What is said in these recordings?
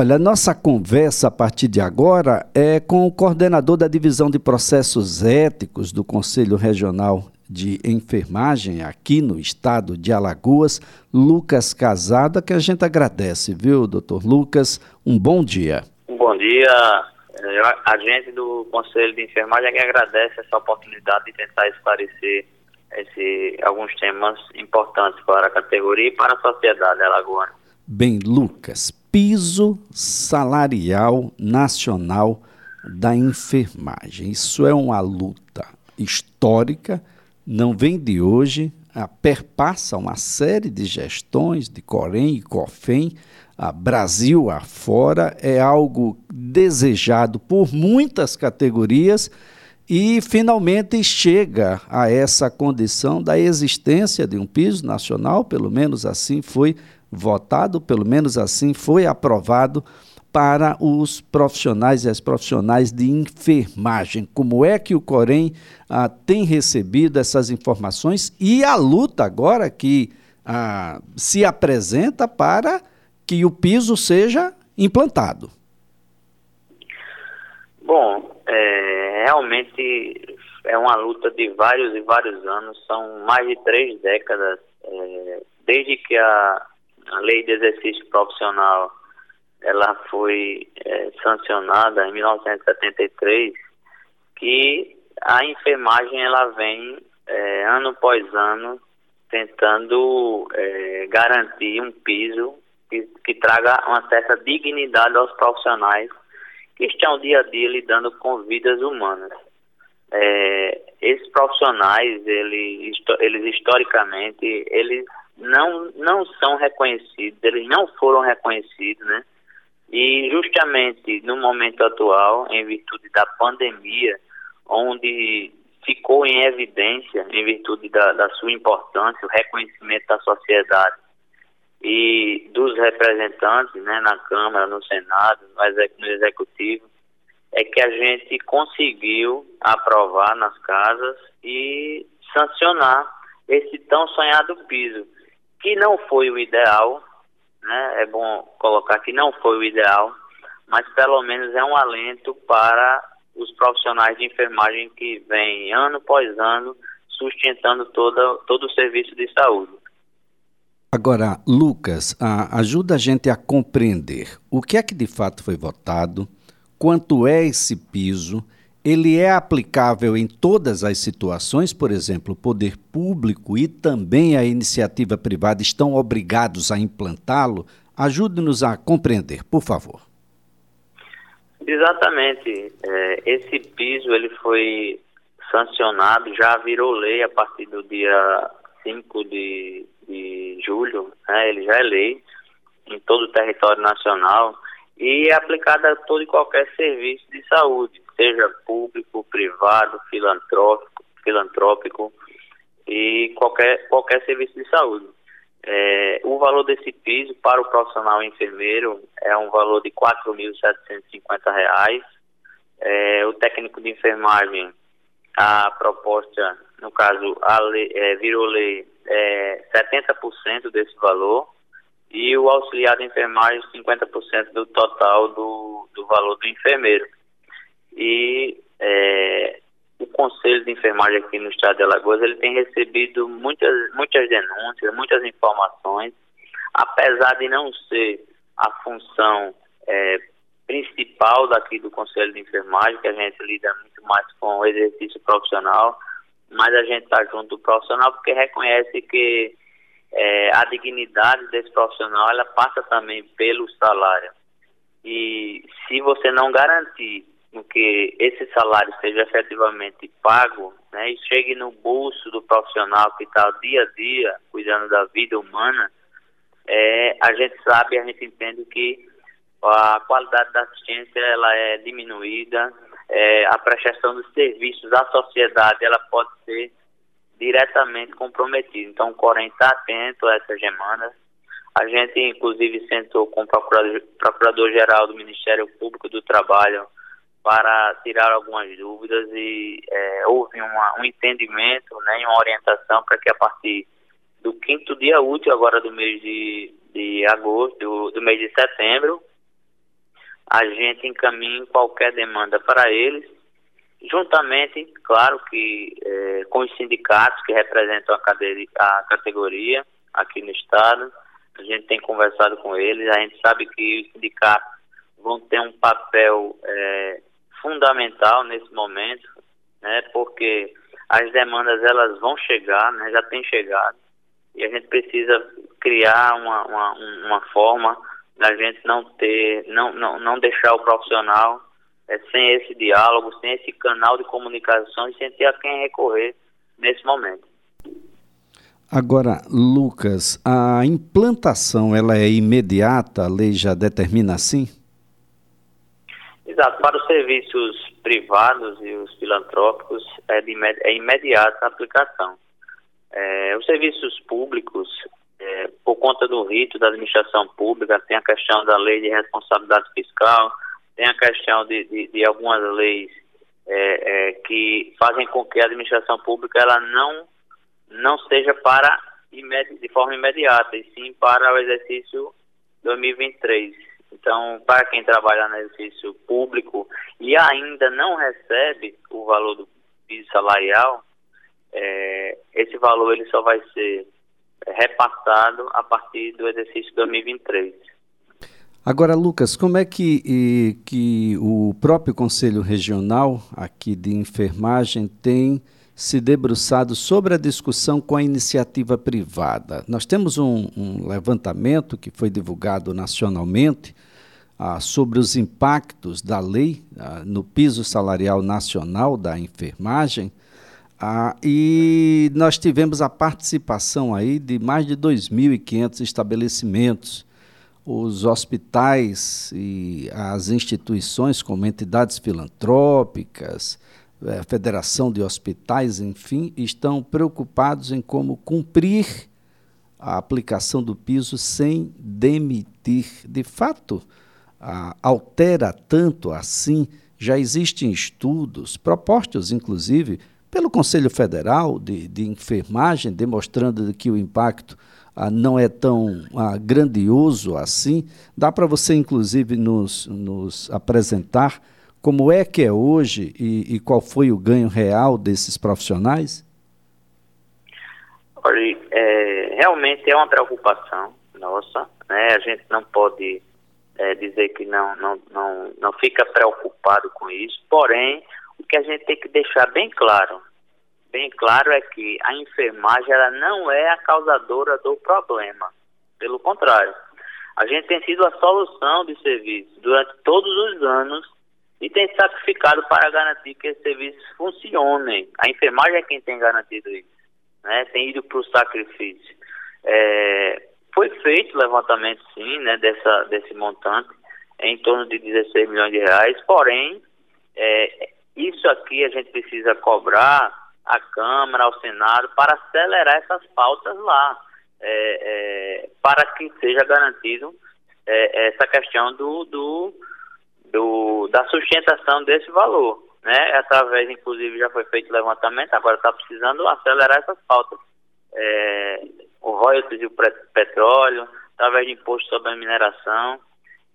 Olha, a nossa conversa a partir de agora é com o coordenador da Divisão de Processos Éticos do Conselho Regional de Enfermagem aqui no estado de Alagoas, Lucas Casada, que a gente agradece, viu, doutor Lucas? Um bom dia. Um bom dia. A gente do Conselho de Enfermagem é que agradece essa oportunidade de tentar esclarecer esse, alguns temas importantes para a categoria e para a sociedade alagoana. Bem, Lucas, piso salarial nacional da enfermagem. Isso é uma luta histórica, não vem de hoje, perpassa uma série de gestões de Corém e COFEM, a Brasil afora, é algo desejado por muitas categorias e finalmente chega a essa condição da existência de um piso nacional, pelo menos assim foi votado, pelo menos assim foi aprovado para os profissionais e as profissionais de enfermagem. Como é que o Corém ah, tem recebido essas informações e a luta agora que ah, se apresenta para que o piso seja implantado? Bom, é, realmente é uma luta de vários e vários anos, são mais de três décadas, é, desde que a a lei de exercício profissional ela foi é, sancionada em 1973 que a enfermagem ela vem é, ano após ano tentando é, garantir um piso que, que, traga uma certa dignidade aos profissionais que estão dia a dia lidando com vidas humanas. É, esses profissionais, eles, eles historicamente, eles não, não são reconhecidos, eles não foram reconhecidos, né? E justamente no momento atual, em virtude da pandemia, onde ficou em evidência, em virtude da, da sua importância, o reconhecimento da sociedade e dos representantes, né, na Câmara, no Senado, no Executivo, é que a gente conseguiu aprovar nas casas e sancionar esse tão sonhado piso que não foi o ideal, né? É bom colocar que não foi o ideal, mas pelo menos é um alento para os profissionais de enfermagem que vêm ano após ano sustentando toda, todo o serviço de saúde. Agora, Lucas, ajuda a gente a compreender o que é que de fato foi votado, quanto é esse piso ele é aplicável em todas as situações, por exemplo, o poder público e também a iniciativa privada estão obrigados a implantá-lo? Ajude-nos a compreender, por favor. Exatamente. É, esse piso ele foi sancionado, já virou lei a partir do dia 5 de, de julho, né? ele já é lei em todo o território nacional e é aplicado a todo e qualquer serviço de saúde seja público, privado, filantrópico, filantrópico e qualquer, qualquer serviço de saúde. É, o valor desse piso para o profissional enfermeiro é um valor de R$ 4.750. É, o técnico de enfermagem, a proposta, no caso, a lei, é, virou lei, é 70% desse valor e o auxiliar de enfermagem 50% do total do, do valor do enfermeiro. E é, o Conselho de Enfermagem aqui no estado de Alagoas ele tem recebido muitas, muitas denúncias, muitas informações, apesar de não ser a função é, principal daqui do Conselho de Enfermagem, que a gente lida muito mais com o exercício profissional, mas a gente está junto do profissional porque reconhece que é, a dignidade desse profissional ela passa também pelo salário. E se você não garantir que esse salário seja efetivamente pago né, e chegue no bolso do profissional que está dia a dia cuidando da vida humana, é, a gente sabe, a gente entende que a qualidade da assistência ela é diminuída, é, a prestação dos serviços à sociedade ela pode ser diretamente comprometida. Então, o Corém está atento a essas demandas. A gente, inclusive, sentou com o Procurador-Geral do Ministério Público do Trabalho para tirar algumas dúvidas e é, houve uma, um entendimento né, e uma orientação para que a partir do quinto dia útil agora do mês de, de agosto, do, do mês de setembro, a gente encaminhe qualquer demanda para eles, juntamente, claro que é, com os sindicatos que representam a, a categoria aqui no estado, a gente tem conversado com eles, a gente sabe que os sindicatos vão ter um papel é, fundamental nesse momento, né, porque as demandas elas vão chegar, né, já têm chegado, e a gente precisa criar uma, uma, uma forma da gente não ter, não, não, não deixar o profissional é, sem esse diálogo, sem esse canal de comunicação e sem ter a quem recorrer nesse momento. Agora, Lucas, a implantação ela é imediata? A lei já determina assim? Exato. Para os serviços privados e os filantrópicos é, de, é imediata a aplicação. É, os serviços públicos, é, por conta do rito da administração pública, tem a questão da lei de responsabilidade fiscal, tem a questão de, de, de algumas leis é, é, que fazem com que a administração pública ela não não seja para de forma imediata, e sim para o exercício 2023. Então, para quem trabalha no exercício público e ainda não recebe o valor do piso salarial, é, esse valor ele só vai ser repassado a partir do exercício 2023. Agora, Lucas, como é que, que o próprio Conselho Regional aqui de Enfermagem tem se debruçado sobre a discussão com a iniciativa privada. Nós temos um, um levantamento que foi divulgado nacionalmente ah, sobre os impactos da lei ah, no piso salarial nacional da enfermagem. Ah, e nós tivemos a participação aí de mais de 2.500 estabelecimentos, os hospitais e as instituições como entidades filantrópicas, é, Federação de Hospitais, enfim, estão preocupados em como cumprir a aplicação do piso sem demitir. De fato, a, altera tanto assim. Já existem estudos, propostos inclusive pelo Conselho Federal de, de Enfermagem, demonstrando que o impacto ah, não é tão ah, grandioso assim. Dá para você, inclusive, nos, nos apresentar como é que é hoje e, e qual foi o ganho real desses profissionais? Olha, é, realmente é uma preocupação nossa, né? A gente não pode é, dizer que não, não, não, não fica preocupado com isso, porém, o que a gente tem que deixar bem claro, bem claro é que a enfermagem ela não é a causadora do problema, pelo contrário, a gente tem sido a solução de serviço durante todos os anos e tem sacrificado para garantir que esses serviços funcionem. A enfermagem é quem tem garantido isso, né? tem ido para o sacrifício. É, foi feito levantamento, sim, né, dessa, desse montante, em torno de 16 milhões de reais, porém, é, isso aqui a gente precisa cobrar à Câmara, ao Senado, para acelerar essas pautas lá, é, é para que seja garantido é, essa questão do, do do, da sustentação desse valor. Né? Através, inclusive, já foi feito levantamento, agora está precisando acelerar essas pautas. É, o royalties e o petróleo, através de imposto sobre a mineração.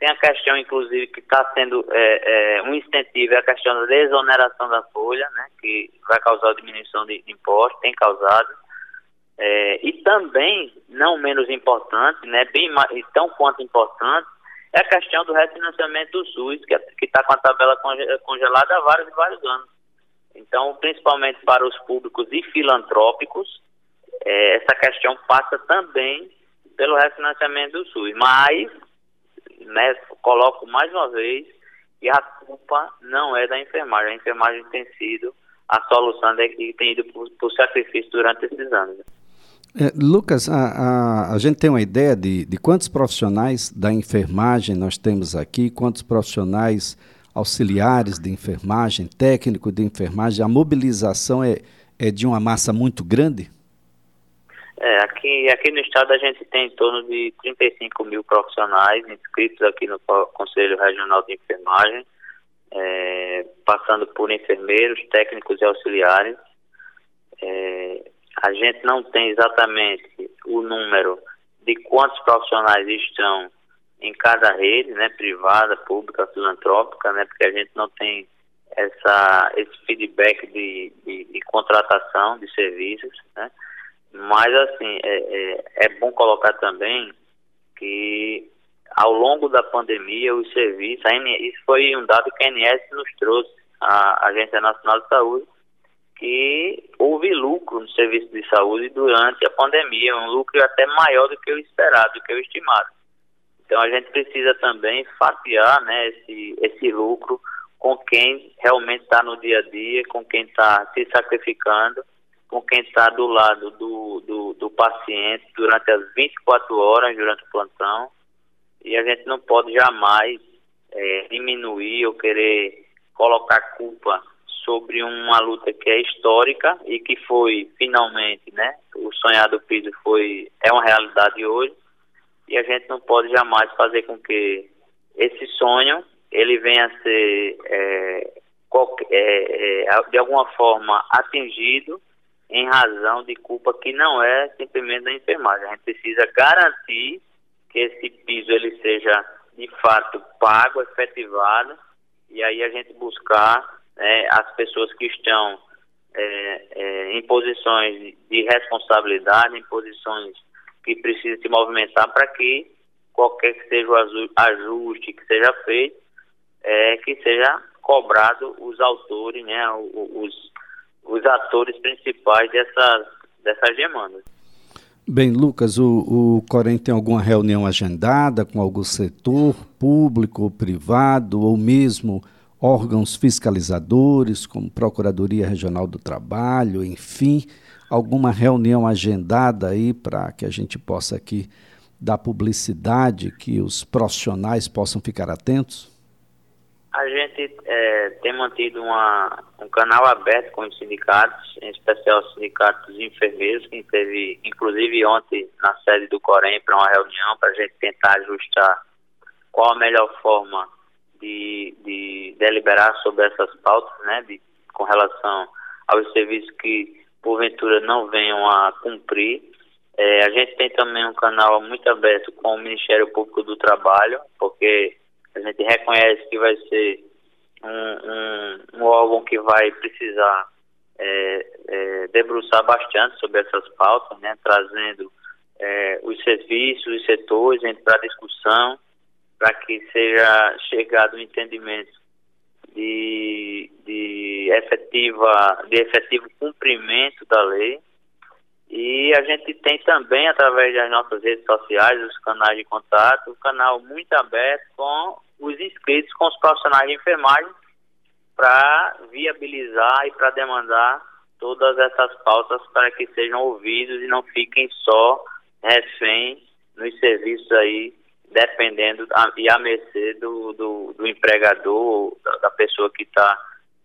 Tem a questão, inclusive, que está sendo é, é, um incentivo, é a questão da desoneração da folha, né, que vai causar diminuição de, impostos, tem causado. É, e também, não menos importante, né, bem mais, tão quanto importante, é a questão do refinanciamento do SUS, que está com a tabela congelada há vários e vários anos. Então, principalmente para os públicos e filantrópicos, é, essa questão passa também pelo refinanciamento do SUS. Mas, né, coloco mais uma vez, que a culpa não é da enfermagem. A enfermagem tem sido a solução e tem ido por, por sacrifício durante esses anos. É, Lucas, a, a, a, gente tem uma ideia de, de quantos profissionais da enfermagem nós temos aqui, quantos profissionais auxiliares de enfermagem, técnico de enfermagem, a mobilização é, é de uma massa muito grande? É, aqui, aqui no estado a gente tem em torno de 35 mil profissionais inscritos aqui no Conselho Regional de Enfermagem, é, passando por enfermeiros, técnicos e auxiliares. É, a gente não tem exatamente o número de quantos profissionais estão em cada rede, né, privada, pública, filantrópica, né, porque a gente não tem essa, esse feedback de, de, de contratação de serviços, né, mas assim, é, é, é bom colocar também que ao longo da pandemia os serviços, isso foi um dado que a ANS nos trouxe, a Agência Nacional de Saúde, que houve lucro no serviço de saúde durante a pandemia, um lucro até maior do que o esperado, do que o estimado. Então a gente precisa também fatiar né, esse, esse lucro com quem realmente está no dia a dia, com quem está se sacrificando, com quem está do lado do, do, do, paciente durante as 24 horas, durante o plantão. E a gente não pode jamais é, diminuir ou querer colocar culpa sobre uma luta que é histórica e que foi finalmente, né, o sonhado piso foi é uma realidade hoje e a gente não pode jamais fazer com que esse sonho ele venha a ser é, qualquer, é, é, de alguma forma atingido em razão de culpa que não é simplesmente da enfermagem. A gente precisa garantir que esse piso ele seja de fato pago, efetivado, e aí a gente buscar é, as pessoas que estão é, é, em posições de responsabilidade, em posições que precisam se movimentar para que qualquer que seja o ajuste que seja feito, é, que seja cobrado os autores, né, os, os atores principais dessas, dessas demandas. Bem, Lucas, o, o Corém tem alguma reunião agendada com algum setor público ou privado, ou mesmo órgãos fiscalizadores, como Procuradoria Regional do Trabalho, enfim, alguma reunião agendada aí para que a gente possa aqui dar publicidade, que os profissionais possam ficar atentos? A gente é, tem mantido uma, um canal aberto com os sindicatos, em especial os sindicatos enfermeiros, que teve, inclusive ontem, na sede do Corém, para uma reunião, para a gente tentar ajustar qual a melhor forma de, de deliberar sobre essas pautas, né, de, com relação aos serviços que porventura não venham a cumprir. É, a gente tem também um canal muito aberto com o Ministério Público do Trabalho, porque a gente reconhece que vai ser um, um, um órgão que vai precisar é, é, debruçar bastante sobre essas pautas, né, trazendo é, os serviços, os setores para discussão para que seja chegado um entendimento de, de, efetiva, de efetivo cumprimento da lei. E a gente tem também, através das nossas redes sociais, os canais de contato, um canal muito aberto com os inscritos, com os profissionais de enfermagem, para viabilizar e para demandar todas essas pautas para que sejam ouvidos e não fiquem só reféns nos serviços aí dependendo a, e à mercê do, do, do empregador, da, da, pessoa que está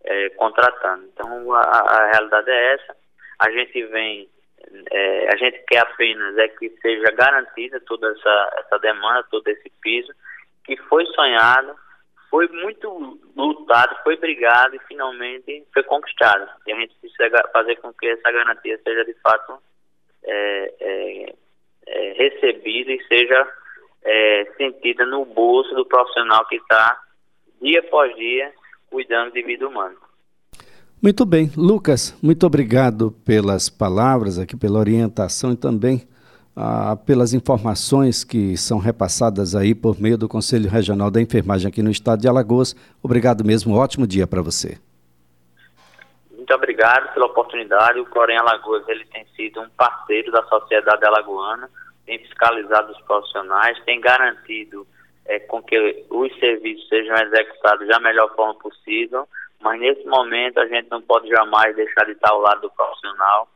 é, contratando. Então, a, a, realidade é essa. A gente vem, é, a gente quer apenas é que seja garantida toda essa, essa demanda, todo esse piso, que foi sonhado, foi muito lutado, foi brigado e finalmente foi conquistado. E a gente precisa fazer com que essa garantia seja de fato é, é, é recebida e seja é, sentida no bolso do profissional que está dia após dia cuidando de vida humana. Muito bem, Lucas, muito obrigado pelas palavras aqui, pela orientação e também ah, pelas informações que são repassadas aí por meio do Conselho Regional da Enfermagem aqui no estado de Alagoas. Obrigado mesmo, um ótimo dia para você. Muito obrigado pela oportunidade. O Corém Alagoas ele tem sido um parceiro da sociedade alagoana tem fiscalizado os profissionais, tem garantido é, com que os serviços sejam executados da melhor forma possível, mas nesse momento a gente não pode jamais deixar de estar ao lado do profissional,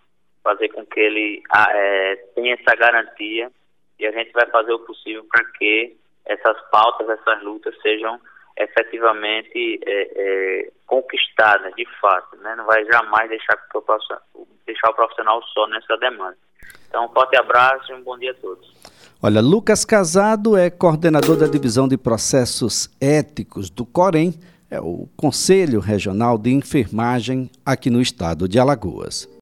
fazer com que ele é, tenha essa garantia e a gente vai fazer o possível para que essas pautas, essas lutas sejam efetivamente é, é, conquistadas de fato, né? não vai jamais deixar, o deixar o profissional só nessa demanda. Então, um forte abraço e um bom dia a todos. Olha, Lucas Casado é coordenador da Divisão de Processos Éticos do Corém, é o Conselho Regional de Enfermagem aqui no estado de Alagoas.